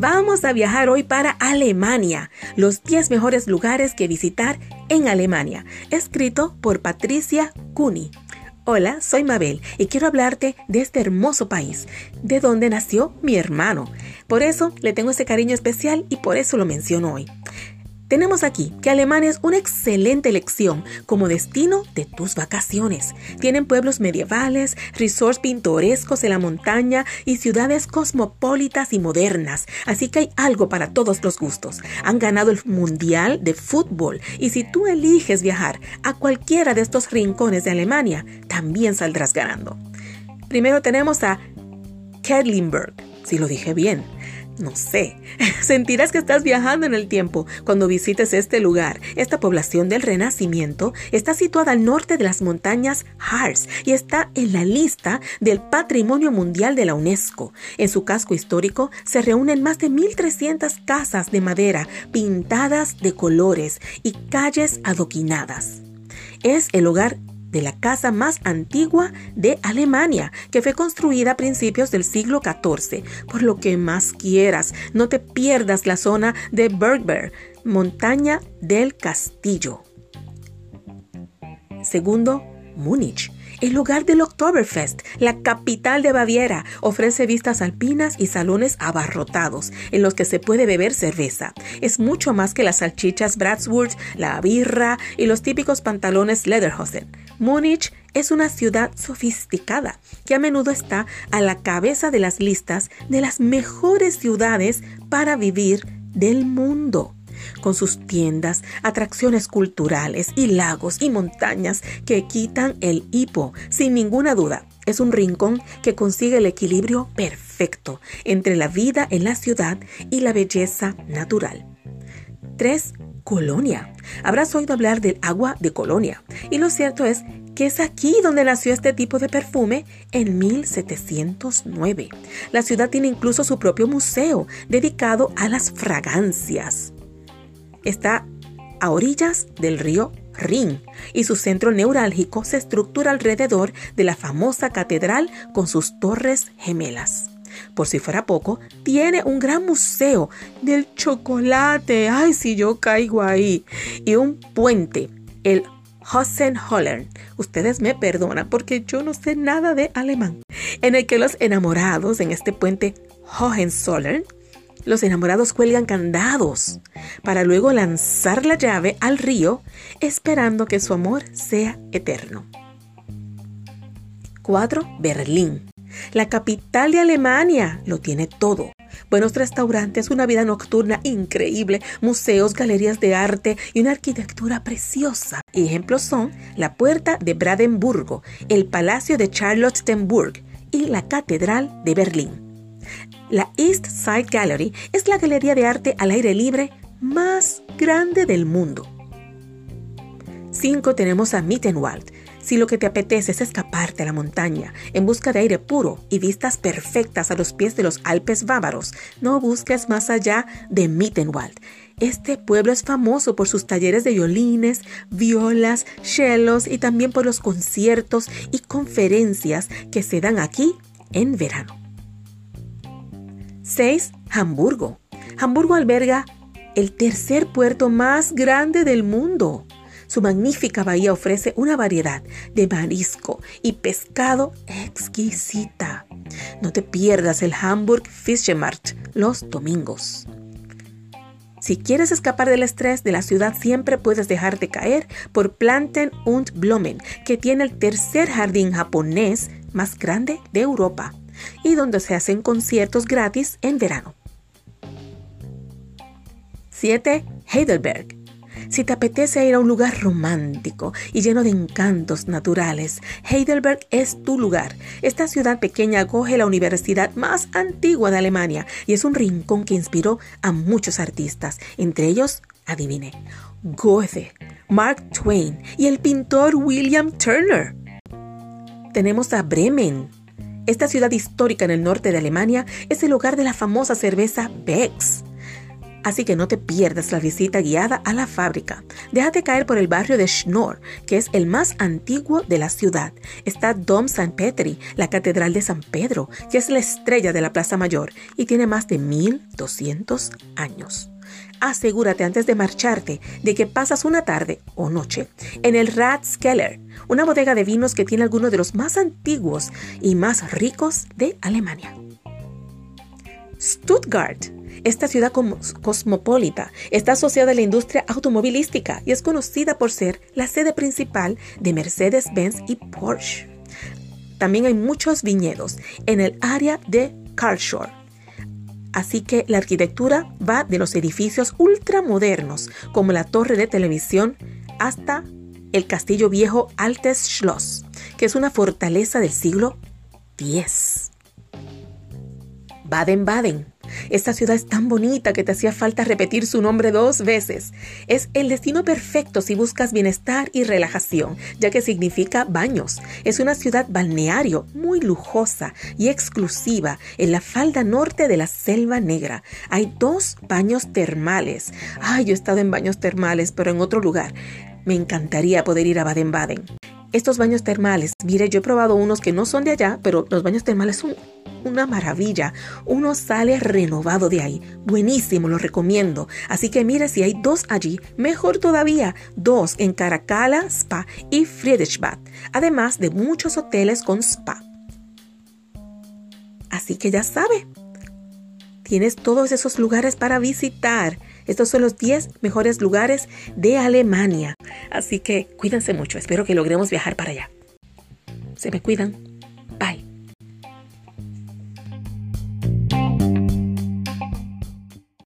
Vamos a viajar hoy para Alemania, los 10 mejores lugares que visitar en Alemania, escrito por Patricia Cuni. Hola, soy Mabel y quiero hablarte de este hermoso país, de donde nació mi hermano. Por eso le tengo ese cariño especial y por eso lo menciono hoy. Tenemos aquí que Alemania es una excelente elección como destino de tus vacaciones. Tienen pueblos medievales, resorts pintorescos en la montaña y ciudades cosmopolitas y modernas, así que hay algo para todos los gustos. Han ganado el Mundial de Fútbol y si tú eliges viajar a cualquiera de estos rincones de Alemania, también saldrás ganando. Primero tenemos a Kedlinburg, si lo dije bien no sé, sentirás que estás viajando en el tiempo cuando visites este lugar. Esta población del Renacimiento está situada al norte de las montañas Harz y está en la lista del Patrimonio Mundial de la UNESCO. En su casco histórico se reúnen más de 1.300 casas de madera pintadas de colores y calles adoquinadas. Es el hogar de la casa más antigua de Alemania, que fue construida a principios del siglo XIV. Por lo que más quieras, no te pierdas la zona de Bergberg, montaña del castillo. Segundo, Múnich el lugar del Oktoberfest, la capital de Baviera, ofrece vistas alpinas y salones abarrotados en los que se puede beber cerveza. Es mucho más que las salchichas Bratwurst, la birra y los típicos pantalones Lederhosen. Múnich es una ciudad sofisticada que a menudo está a la cabeza de las listas de las mejores ciudades para vivir del mundo con sus tiendas, atracciones culturales y lagos y montañas que quitan el hipo, sin ninguna duda. Es un rincón que consigue el equilibrio perfecto entre la vida en la ciudad y la belleza natural. 3. Colonia. Habrás oído hablar del agua de Colonia. Y lo cierto es que es aquí donde nació este tipo de perfume en 1709. La ciudad tiene incluso su propio museo dedicado a las fragancias está a orillas del río Rin y su centro neurálgico se estructura alrededor de la famosa catedral con sus torres gemelas. Por si fuera poco, tiene un gran museo del chocolate. Ay, si yo caigo ahí. Y un puente, el Hohenzollern. Ustedes me perdonan porque yo no sé nada de alemán. En el que los enamorados en este puente Hohenzollern los enamorados cuelgan candados para luego lanzar la llave al río esperando que su amor sea eterno. 4. Berlín. La capital de Alemania lo tiene todo. Buenos restaurantes, una vida nocturna increíble, museos, galerías de arte y una arquitectura preciosa. Ejemplos son la Puerta de Brandenburgo, el Palacio de Charlottenburg y la Catedral de Berlín. La East Side Gallery es la galería de arte al aire libre más grande del mundo. 5. Tenemos a Mittenwald. Si lo que te apetece es escaparte a la montaña en busca de aire puro y vistas perfectas a los pies de los Alpes bávaros, no busques más allá de Mittenwald. Este pueblo es famoso por sus talleres de violines, violas, cellos y también por los conciertos y conferencias que se dan aquí en verano. 6. Hamburgo. Hamburgo alberga el tercer puerto más grande del mundo. Su magnífica bahía ofrece una variedad de marisco y pescado exquisita. No te pierdas el Hamburg Fischemarkt los domingos. Si quieres escapar del estrés de la ciudad, siempre puedes dejarte caer por Planten und Blumen, que tiene el tercer jardín japonés más grande de Europa y donde se hacen conciertos gratis en verano. 7. Heidelberg. Si te apetece ir a un lugar romántico y lleno de encantos naturales, Heidelberg es tu lugar. Esta ciudad pequeña acoge la universidad más antigua de Alemania y es un rincón que inspiró a muchos artistas, entre ellos, adivine, Goethe, Mark Twain y el pintor William Turner. Tenemos a Bremen. Esta ciudad histórica en el norte de Alemania es el hogar de la famosa cerveza Beck's. Así que no te pierdas la visita guiada a la fábrica. Déjate caer por el barrio de Schnorr, que es el más antiguo de la ciudad. Está Dom San Petri, la Catedral de San Pedro, que es la estrella de la Plaza Mayor y tiene más de 1200 años. Asegúrate antes de marcharte de que pasas una tarde o noche en el Ratskeller, una bodega de vinos que tiene algunos de los más antiguos y más ricos de Alemania. Stuttgart esta ciudad cosmopolita está asociada a la industria automovilística y es conocida por ser la sede principal de Mercedes-Benz y Porsche. También hay muchos viñedos en el área de Karlsruhe. Así que la arquitectura va de los edificios ultramodernos, como la torre de televisión, hasta el castillo viejo Altes Schloss, que es una fortaleza del siglo X. Baden-Baden esta ciudad es tan bonita que te hacía falta repetir su nombre dos veces. Es el destino perfecto si buscas bienestar y relajación, ya que significa baños. Es una ciudad balneario muy lujosa y exclusiva en la falda norte de la Selva Negra. Hay dos baños termales. Ay, yo he estado en baños termales, pero en otro lugar. Me encantaría poder ir a Baden-Baden. Estos baños termales, mire, yo he probado unos que no son de allá, pero los baños termales son una maravilla. Uno sale renovado de ahí. Buenísimo, lo recomiendo. Así que mire si hay dos allí, mejor todavía, dos en Caracalla Spa y Friedrichsbad, además de muchos hoteles con spa. Así que ya sabe, tienes todos esos lugares para visitar. Estos son los 10 mejores lugares de Alemania. Así que cuídense mucho. Espero que logremos viajar para allá. Se me cuidan.